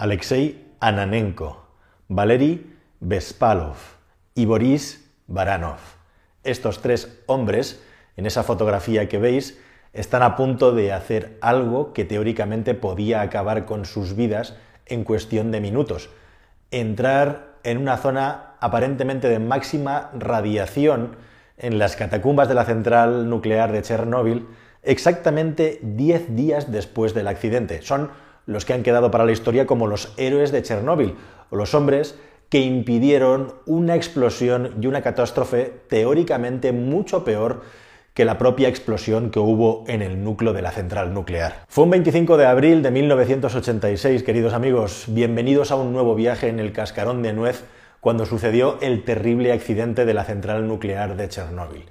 Alexei Ananenko, Valery Bespalov y Boris Baranov. Estos tres hombres, en esa fotografía que veis, están a punto de hacer algo que teóricamente podía acabar con sus vidas en cuestión de minutos. Entrar en una zona aparentemente de máxima radiación en las catacumbas de la central nuclear de Chernóbil exactamente 10 días después del accidente. Son los que han quedado para la historia como los héroes de Chernóbil, o los hombres que impidieron una explosión y una catástrofe teóricamente mucho peor que la propia explosión que hubo en el núcleo de la central nuclear. Fue un 25 de abril de 1986, queridos amigos, bienvenidos a un nuevo viaje en el cascarón de nuez cuando sucedió el terrible accidente de la central nuclear de Chernóbil.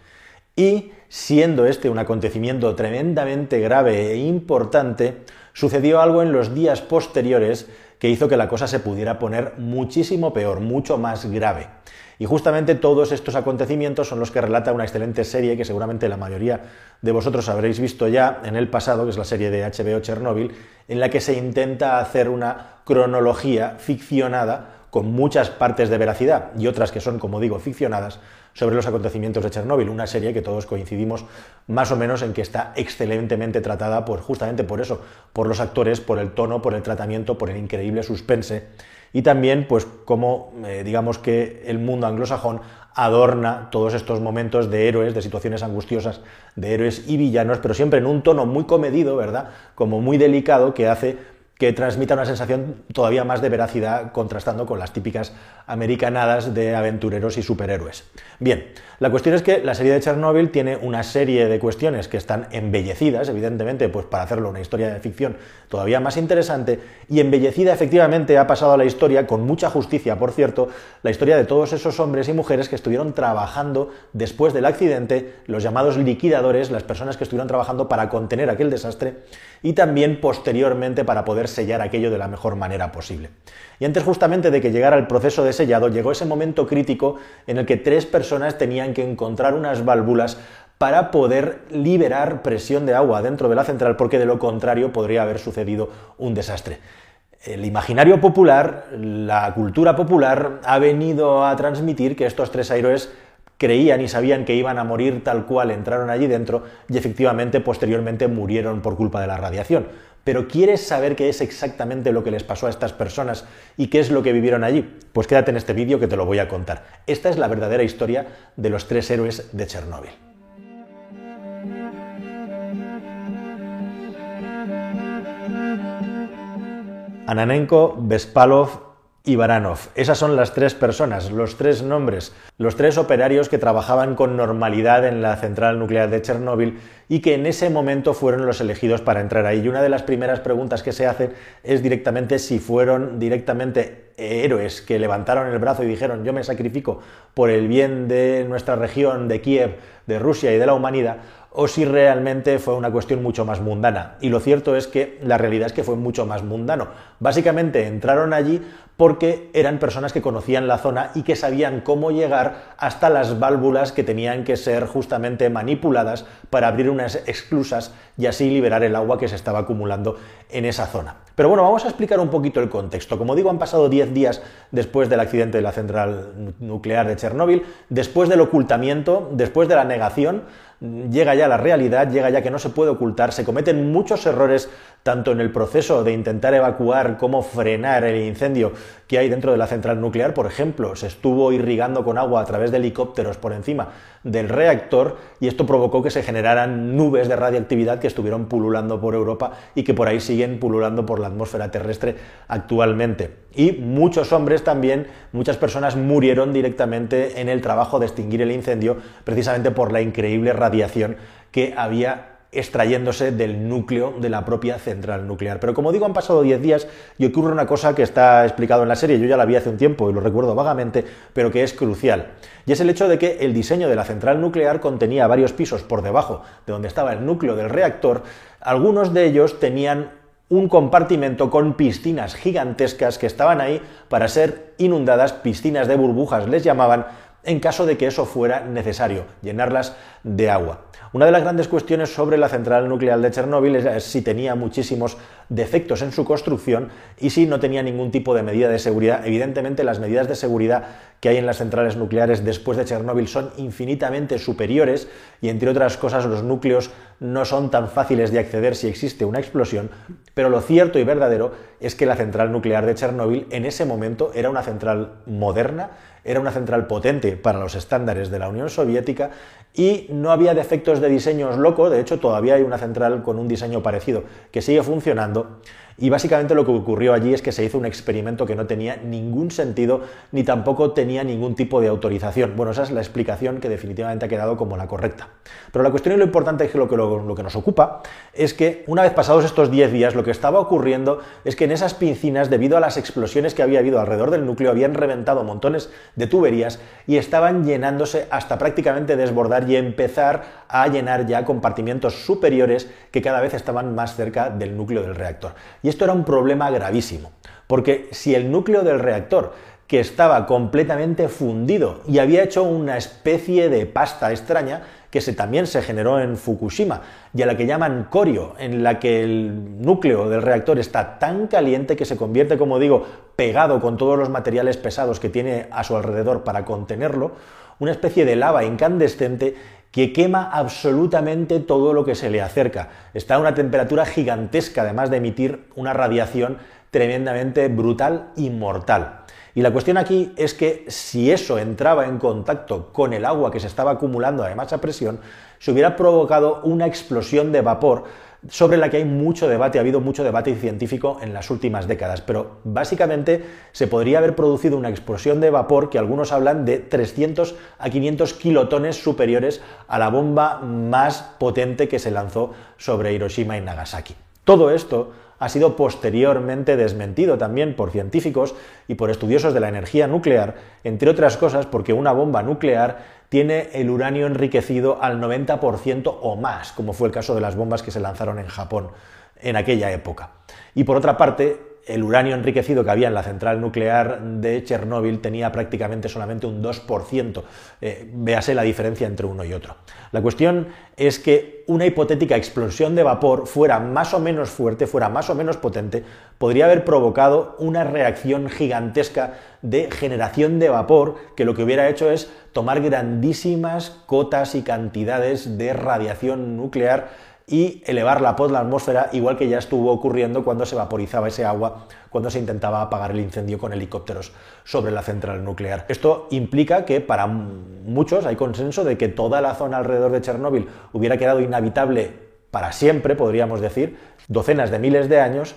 Y, siendo este un acontecimiento tremendamente grave e importante, sucedió algo en los días posteriores que hizo que la cosa se pudiera poner muchísimo peor, mucho más grave. Y justamente todos estos acontecimientos son los que relata una excelente serie que seguramente la mayoría de vosotros habréis visto ya en el pasado, que es la serie de HBO Chernobyl, en la que se intenta hacer una cronología ficcionada con muchas partes de veracidad y otras que son, como digo, ficcionadas sobre los acontecimientos de Chernóbil, una serie que todos coincidimos más o menos en que está excelentemente tratada por justamente por eso, por los actores, por el tono, por el tratamiento, por el increíble suspense y también pues como eh, digamos que el mundo anglosajón adorna todos estos momentos de héroes, de situaciones angustiosas, de héroes y villanos, pero siempre en un tono muy comedido, ¿verdad? Como muy delicado que hace que transmita una sensación todavía más de veracidad contrastando con las típicas americanadas de aventureros y superhéroes. Bien, la cuestión es que la serie de Chernobyl tiene una serie de cuestiones que están embellecidas, evidentemente, pues para hacerlo una historia de ficción todavía más interesante, y embellecida efectivamente ha pasado a la historia, con mucha justicia, por cierto, la historia de todos esos hombres y mujeres que estuvieron trabajando después del accidente, los llamados liquidadores, las personas que estuvieron trabajando para contener aquel desastre, y también posteriormente para poder sellar aquello de la mejor manera posible. Y antes justamente de que llegara el proceso de sellado, llegó ese momento crítico en el que tres personas tenían que encontrar unas válvulas para poder liberar presión de agua dentro de la central, porque de lo contrario podría haber sucedido un desastre. El imaginario popular, la cultura popular, ha venido a transmitir que estos tres héroes creían y sabían que iban a morir tal cual entraron allí dentro y efectivamente posteriormente murieron por culpa de la radiación. Pero ¿quieres saber qué es exactamente lo que les pasó a estas personas y qué es lo que vivieron allí? Pues quédate en este vídeo que te lo voy a contar. Esta es la verdadera historia de los tres héroes de Chernóbil. Ananenko, Bespalov y Baranov. Esas son las tres personas, los tres nombres, los tres operarios que trabajaban con normalidad en la central nuclear de Chernóbil y que en ese momento fueron los elegidos para entrar ahí. Y una de las primeras preguntas que se hacen es directamente si fueron directamente héroes que levantaron el brazo y dijeron yo me sacrifico por el bien de nuestra región, de Kiev, de Rusia y de la humanidad, o si realmente fue una cuestión mucho más mundana. Y lo cierto es que la realidad es que fue mucho más mundano. Básicamente entraron allí porque eran personas que conocían la zona y que sabían cómo llegar hasta las válvulas que tenían que ser justamente manipuladas para abrir unas exclusas y así liberar el agua que se estaba acumulando en esa zona. Pero bueno, vamos a explicar un poquito el contexto. Como digo, han pasado 10 días después del accidente de la central nuclear de Chernóbil, después del ocultamiento, después de la negación, llega ya la realidad, llega ya que no se puede ocultar, se cometen muchos errores tanto en el proceso de intentar evacuar como frenar el incendio que hay dentro de la central nuclear, por ejemplo, se estuvo irrigando con agua a través de helicópteros por encima del reactor y esto provocó que se generaran nubes de radiactividad que estuvieron pululando por Europa y que por ahí siguen pululando por la atmósfera terrestre actualmente. Y muchos hombres también, muchas personas murieron directamente en el trabajo de extinguir el incendio precisamente por la increíble radiación que había extrayéndose del núcleo de la propia central nuclear. Pero como digo, han pasado 10 días y ocurre una cosa que está explicado en la serie, yo ya la vi hace un tiempo y lo recuerdo vagamente, pero que es crucial. Y es el hecho de que el diseño de la central nuclear contenía varios pisos por debajo de donde estaba el núcleo del reactor, algunos de ellos tenían un compartimento con piscinas gigantescas que estaban ahí para ser inundadas, piscinas de burbujas les llamaban, en caso de que eso fuera necesario, llenarlas de agua. Una de las grandes cuestiones sobre la central nuclear de Chernóbil es si tenía muchísimos defectos en su construcción y si no tenía ningún tipo de medida de seguridad. Evidentemente las medidas de seguridad que hay en las centrales nucleares después de Chernóbil son infinitamente superiores y entre otras cosas los núcleos no son tan fáciles de acceder si existe una explosión, pero lo cierto y verdadero es que la central nuclear de Chernóbil en ese momento era una central moderna, era una central potente para los estándares de la Unión Soviética y no había defectos de diseños locos, de hecho todavía hay una central con un diseño parecido que sigue funcionando y básicamente lo que ocurrió allí es que se hizo un experimento que no tenía ningún sentido ni tampoco tenía ningún tipo de autorización. Bueno, esa es la explicación que definitivamente ha quedado como la correcta. Pero la cuestión y lo importante es que lo que, lo, que nos ocupa es que una vez pasados estos 10 días lo que estaba ocurriendo es que en esas piscinas, debido a las explosiones que había habido alrededor del núcleo, habían reventado montones de tuberías y estaban llenándose hasta prácticamente desbordar y empezar a llenar ya compartimientos superiores que cada vez estaban más cerca del núcleo del reactor. Esto era un problema gravísimo, porque si el núcleo del reactor que estaba completamente fundido y había hecho una especie de pasta extraña que se, también se generó en Fukushima y a la que llaman corio, en la que el núcleo del reactor está tan caliente que se convierte, como digo, pegado con todos los materiales pesados que tiene a su alrededor para contenerlo, una especie de lava incandescente que quema absolutamente todo lo que se le acerca. Está a una temperatura gigantesca, además de emitir una radiación tremendamente brutal y mortal. Y la cuestión aquí es que si eso entraba en contacto con el agua que se estaba acumulando además a presión, se hubiera provocado una explosión de vapor sobre la que hay mucho debate, ha habido mucho debate científico en las últimas décadas, pero básicamente se podría haber producido una explosión de vapor que algunos hablan de 300 a 500 kilotones superiores a la bomba más potente que se lanzó sobre Hiroshima y Nagasaki. Todo esto ha sido posteriormente desmentido también por científicos y por estudiosos de la energía nuclear, entre otras cosas porque una bomba nuclear tiene el uranio enriquecido al 90% o más, como fue el caso de las bombas que se lanzaron en Japón en aquella época. Y por otra parte, el uranio enriquecido que había en la central nuclear de Chernóbil tenía prácticamente solamente un 2%. Eh, véase la diferencia entre uno y otro. La cuestión es que una hipotética explosión de vapor fuera más o menos fuerte, fuera más o menos potente, podría haber provocado una reacción gigantesca de generación de vapor que lo que hubiera hecho es tomar grandísimas cotas y cantidades de radiación nuclear y elevarla por la atmósfera, igual que ya estuvo ocurriendo cuando se vaporizaba ese agua, cuando se intentaba apagar el incendio con helicópteros sobre la central nuclear. Esto implica que para muchos hay consenso de que toda la zona alrededor de Chernóbil hubiera quedado inhabitable para siempre, podríamos decir, docenas de miles de años,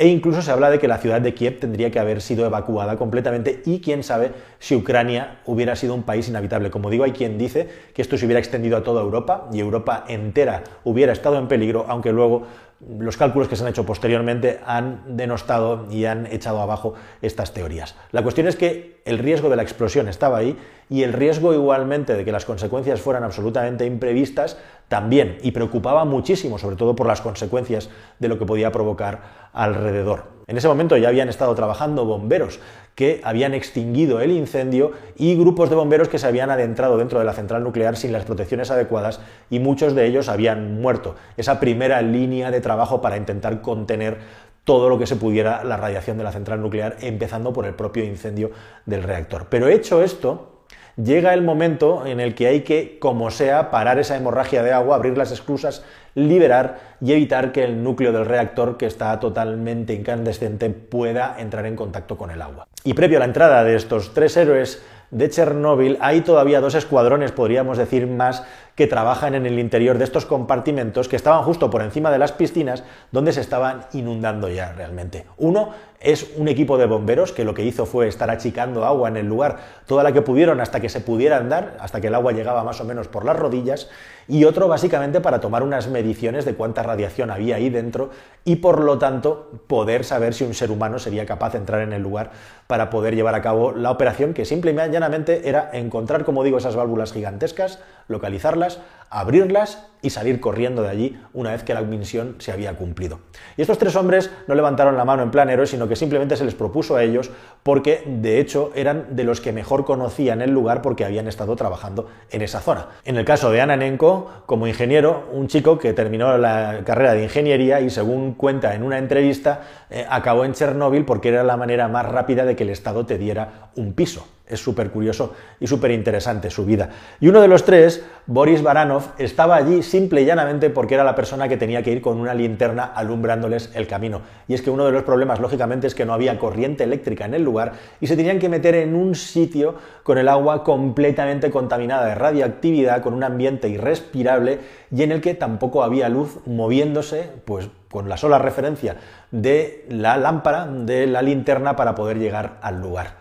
e incluso se habla de que la ciudad de Kiev tendría que haber sido evacuada completamente y quién sabe si Ucrania hubiera sido un país inhabitable. Como digo, hay quien dice que esto se hubiera extendido a toda Europa y Europa entera hubiera estado en peligro, aunque luego los cálculos que se han hecho posteriormente han denostado y han echado abajo estas teorías. La cuestión es que el riesgo de la explosión estaba ahí y el riesgo igualmente de que las consecuencias fueran absolutamente imprevistas también, y preocupaba muchísimo, sobre todo por las consecuencias de lo que podía provocar alrededor. En ese momento ya habían estado trabajando bomberos que habían extinguido el incendio y grupos de bomberos que se habían adentrado dentro de la central nuclear sin las protecciones adecuadas y muchos de ellos habían muerto. Esa primera línea de trabajo para intentar contener todo lo que se pudiera la radiación de la central nuclear, empezando por el propio incendio del reactor. Pero hecho esto, llega el momento en el que hay que, como sea, parar esa hemorragia de agua, abrir las esclusas, liberar y evitar que el núcleo del reactor, que está totalmente incandescente, pueda entrar en contacto con el agua. Y previo a la entrada de estos tres héroes de Chernóbil, hay todavía dos escuadrones, podríamos decir más, que trabajan en el interior de estos compartimentos que estaban justo por encima de las piscinas donde se estaban inundando ya realmente. Uno es un equipo de bomberos que lo que hizo fue estar achicando agua en el lugar toda la que pudieron hasta que se pudiera andar, hasta que el agua llegaba más o menos por las rodillas, y otro básicamente para tomar unas mediciones de cuánta radiación había ahí dentro y por lo tanto poder saber si un ser humano sería capaz de entrar en el lugar para poder llevar a cabo la operación que simple y llanamente era encontrar, como digo, esas válvulas gigantescas, localizarlas, abrirlas y salir corriendo de allí una vez que la misión se había cumplido. Y estos tres hombres no levantaron la mano en plan héroe, sino que simplemente se les propuso a ellos porque de hecho eran de los que mejor conocían el lugar porque habían estado trabajando en esa zona. En el caso de Ananenko, como ingeniero, un chico que terminó la carrera de ingeniería y según cuenta en una entrevista, eh, acabó en Chernóbil porque era la manera más rápida de que el Estado te diera un piso. Es súper curioso y súper interesante su vida. Y uno de los tres, Boris Baranov, estaba allí simple y llanamente porque era la persona que tenía que ir con una linterna alumbrándoles el camino. Y es que uno de los problemas, lógicamente, es que no había corriente eléctrica en el lugar y se tenían que meter en un sitio con el agua completamente contaminada de radioactividad, con un ambiente irrespirable y en el que tampoco había luz moviéndose, pues con la sola referencia de la lámpara, de la linterna para poder llegar al lugar.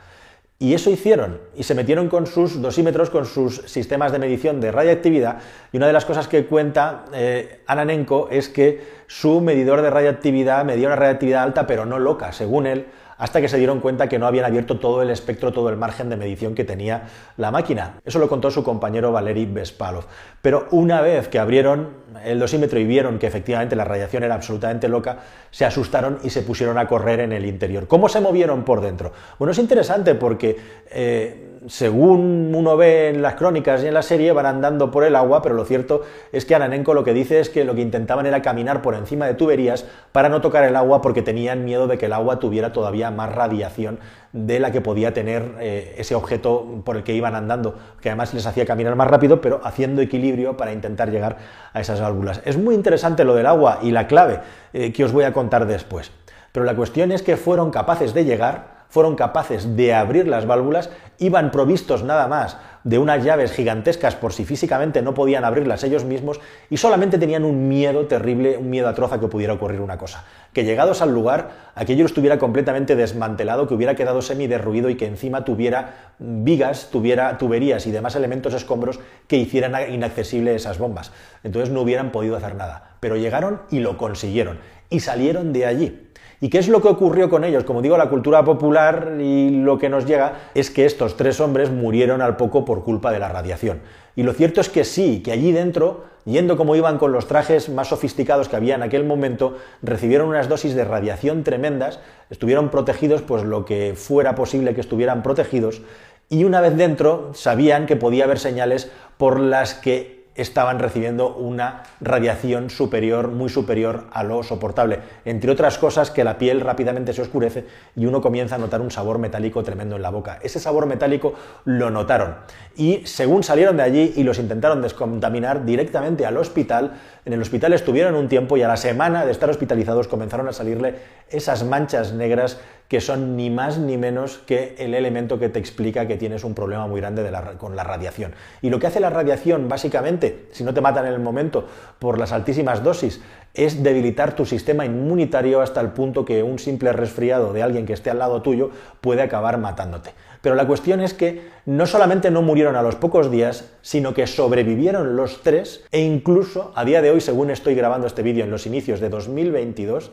Y eso hicieron, y se metieron con sus dosímetros, con sus sistemas de medición de radiactividad, y una de las cosas que cuenta eh, Ananenko es que su medidor de radiactividad medía una radiactividad alta, pero no loca, según él, hasta que se dieron cuenta que no habían abierto todo el espectro, todo el margen de medición que tenía la máquina. Eso lo contó su compañero Valery Bespalov. Pero una vez que abrieron el dosímetro y vieron que efectivamente la radiación era absolutamente loca, se asustaron y se pusieron a correr en el interior. ¿Cómo se movieron por dentro? Bueno, es interesante porque... Eh, según uno ve en las crónicas y en la serie, van andando por el agua, pero lo cierto es que Ananenko lo que dice es que lo que intentaban era caminar por encima de tuberías para no tocar el agua porque tenían miedo de que el agua tuviera todavía más radiación de la que podía tener eh, ese objeto por el que iban andando, que además les hacía caminar más rápido, pero haciendo equilibrio para intentar llegar a esas válvulas. Es muy interesante lo del agua y la clave eh, que os voy a contar después. Pero la cuestión es que fueron capaces de llegar fueron capaces de abrir las válvulas, iban provistos nada más de unas llaves gigantescas por si físicamente no podían abrirlas ellos mismos y solamente tenían un miedo terrible, un miedo atroz a que pudiera ocurrir una cosa, que llegados al lugar aquello estuviera completamente desmantelado, que hubiera quedado semi derruido y que encima tuviera vigas, tuviera tuberías y demás elementos escombros que hicieran inaccesible esas bombas. Entonces no hubieran podido hacer nada, pero llegaron y lo consiguieron y salieron de allí. ¿Y qué es lo que ocurrió con ellos? Como digo, la cultura popular y lo que nos llega es que estos tres hombres murieron al poco por culpa de la radiación. Y lo cierto es que sí, que allí dentro, yendo como iban con los trajes más sofisticados que había en aquel momento, recibieron unas dosis de radiación tremendas, estuvieron protegidos pues lo que fuera posible que estuvieran protegidos, y una vez dentro sabían que podía haber señales por las que estaban recibiendo una radiación superior, muy superior a lo soportable. Entre otras cosas que la piel rápidamente se oscurece y uno comienza a notar un sabor metálico tremendo en la boca. Ese sabor metálico lo notaron y según salieron de allí y los intentaron descontaminar directamente al hospital, en el hospital estuvieron un tiempo y a la semana de estar hospitalizados comenzaron a salirle esas manchas negras que son ni más ni menos que el elemento que te explica que tienes un problema muy grande con la radiación. Y lo que hace la radiación, básicamente, si no te matan en el momento por las altísimas dosis, es debilitar tu sistema inmunitario hasta el punto que un simple resfriado de alguien que esté al lado tuyo puede acabar matándote. Pero la cuestión es que no solamente no murieron a los pocos días, sino que sobrevivieron los tres e incluso a día de hoy, según estoy grabando este vídeo en los inicios de 2022,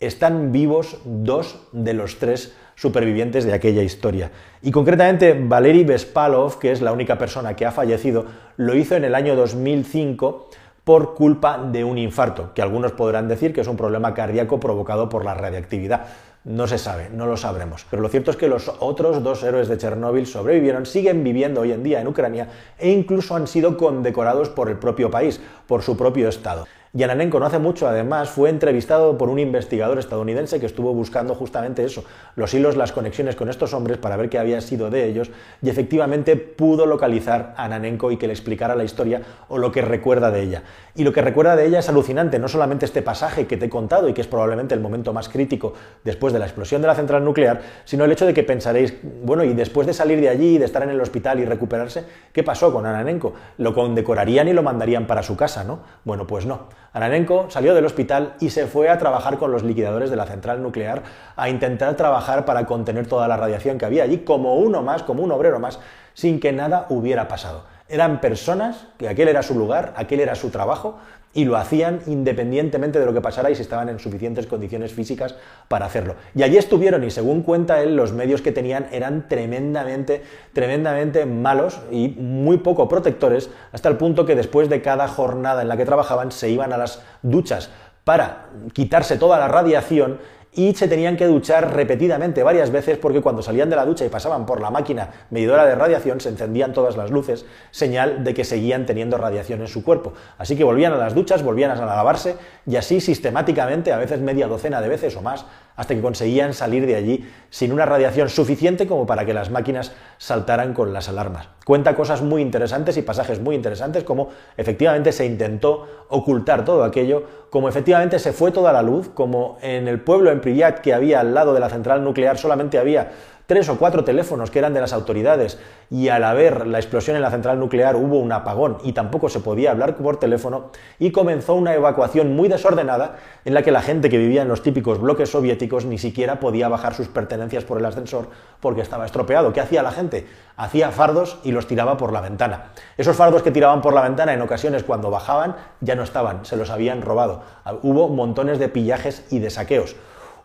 están vivos dos de los tres supervivientes de aquella historia. Y concretamente Valery Bespalov, que es la única persona que ha fallecido, lo hizo en el año 2005 por culpa de un infarto, que algunos podrán decir que es un problema cardíaco provocado por la radiactividad. No se sabe, no lo sabremos. Pero lo cierto es que los otros dos héroes de Chernóbil sobrevivieron, siguen viviendo hoy en día en Ucrania e incluso han sido condecorados por el propio país, por su propio Estado. Yananenko no hace mucho, además, fue entrevistado por un investigador estadounidense que estuvo buscando justamente eso, los hilos, las conexiones con estos hombres para ver qué había sido de ellos y efectivamente pudo localizar a Nanenko y que le explicara la historia o lo que recuerda de ella. Y lo que recuerda de ella es alucinante, no solamente este pasaje que te he contado y que es probablemente el momento más crítico después de la explosión de la central nuclear, sino el hecho de que pensaréis, bueno, y después de salir de allí, de estar en el hospital y recuperarse, ¿qué pasó con Ananenko? Lo condecorarían y lo mandarían para su casa, ¿no? Bueno, pues no. Ananenko salió del hospital y se fue a trabajar con los liquidadores de la central nuclear a intentar trabajar para contener toda la radiación que había allí, como uno más, como un obrero más, sin que nada hubiera pasado. Eran personas que aquel era su lugar, aquel era su trabajo, y lo hacían independientemente de lo que pasara y si estaban en suficientes condiciones físicas para hacerlo. Y allí estuvieron y según cuenta él, los medios que tenían eran tremendamente, tremendamente malos y muy poco protectores, hasta el punto que después de cada jornada en la que trabajaban se iban a las duchas para quitarse toda la radiación y se tenían que duchar repetidamente varias veces porque cuando salían de la ducha y pasaban por la máquina medidora de radiación se encendían todas las luces, señal de que seguían teniendo radiación en su cuerpo. Así que volvían a las duchas, volvían a lavarse y así sistemáticamente, a veces media docena de veces o más, hasta que conseguían salir de allí sin una radiación suficiente como para que las máquinas saltaran con las alarmas. Cuenta cosas muy interesantes y pasajes muy interesantes, como efectivamente se intentó ocultar todo aquello, como efectivamente se fue toda la luz, como en el pueblo en Pripyat que había al lado de la central nuclear solamente había tres o cuatro teléfonos que eran de las autoridades y al haber la explosión en la central nuclear hubo un apagón y tampoco se podía hablar por teléfono y comenzó una evacuación muy desordenada en la que la gente que vivía en los típicos bloques soviéticos ni siquiera podía bajar sus pertenencias por el ascensor porque estaba estropeado. ¿Qué hacía la gente? Hacía fardos y los tiraba por la ventana. Esos fardos que tiraban por la ventana en ocasiones cuando bajaban ya no estaban, se los habían robado. Hubo montones de pillajes y de saqueos.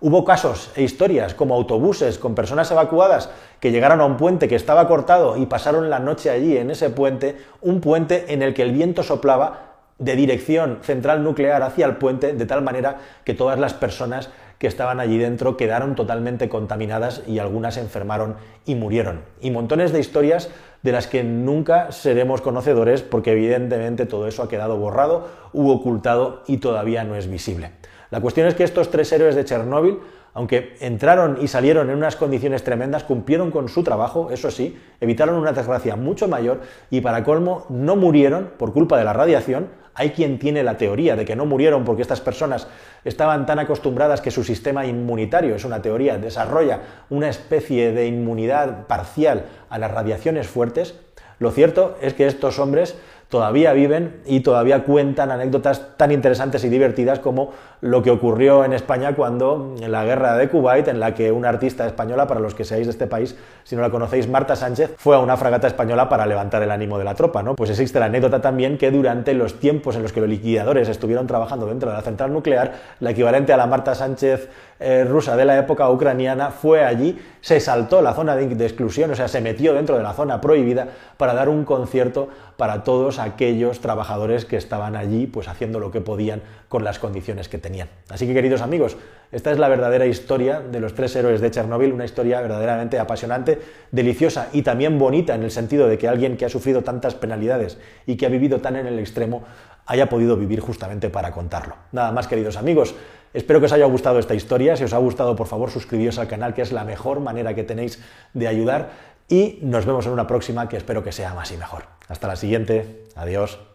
Hubo casos e historias como autobuses con personas evacuadas que llegaron a un puente que estaba cortado y pasaron la noche allí en ese puente, un puente en el que el viento soplaba de dirección central nuclear hacia el puente de tal manera que todas las personas que estaban allí dentro quedaron totalmente contaminadas y algunas enfermaron y murieron. Y montones de historias de las que nunca seremos conocedores porque evidentemente todo eso ha quedado borrado u ocultado y todavía no es visible. La cuestión es que estos tres héroes de Chernóbil, aunque entraron y salieron en unas condiciones tremendas, cumplieron con su trabajo, eso sí, evitaron una desgracia mucho mayor y para colmo no murieron por culpa de la radiación. Hay quien tiene la teoría de que no murieron porque estas personas estaban tan acostumbradas que su sistema inmunitario, es una teoría, desarrolla una especie de inmunidad parcial a las radiaciones fuertes. Lo cierto es que estos hombres todavía viven y todavía cuentan anécdotas tan interesantes y divertidas como lo que ocurrió en España cuando en la guerra de Kuwait, en la que una artista española, para los que seáis de este país, si no la conocéis, Marta Sánchez, fue a una fragata española para levantar el ánimo de la tropa, ¿no? Pues existe la anécdota también que durante los tiempos en los que los liquidadores estuvieron trabajando dentro de la central nuclear, la equivalente a la Marta Sánchez eh, rusa de la época ucraniana fue allí, se saltó la zona de, de exclusión, o sea, se metió dentro de la zona prohibida para dar un concierto para todos aquellos trabajadores que estaban allí, pues haciendo lo que podían con las condiciones que tenían. Así que, queridos amigos, esta es la verdadera historia de los tres héroes de Chernóbil, una historia verdaderamente apasionante, deliciosa y también bonita en el sentido de que alguien que ha sufrido tantas penalidades y que ha vivido tan en el extremo haya podido vivir justamente para contarlo. Nada más, queridos amigos. Espero que os haya gustado esta historia. Si os ha gustado, por favor, suscribíos al canal, que es la mejor manera que tenéis de ayudar. Y nos vemos en una próxima que espero que sea más y mejor. Hasta la siguiente. Adiós.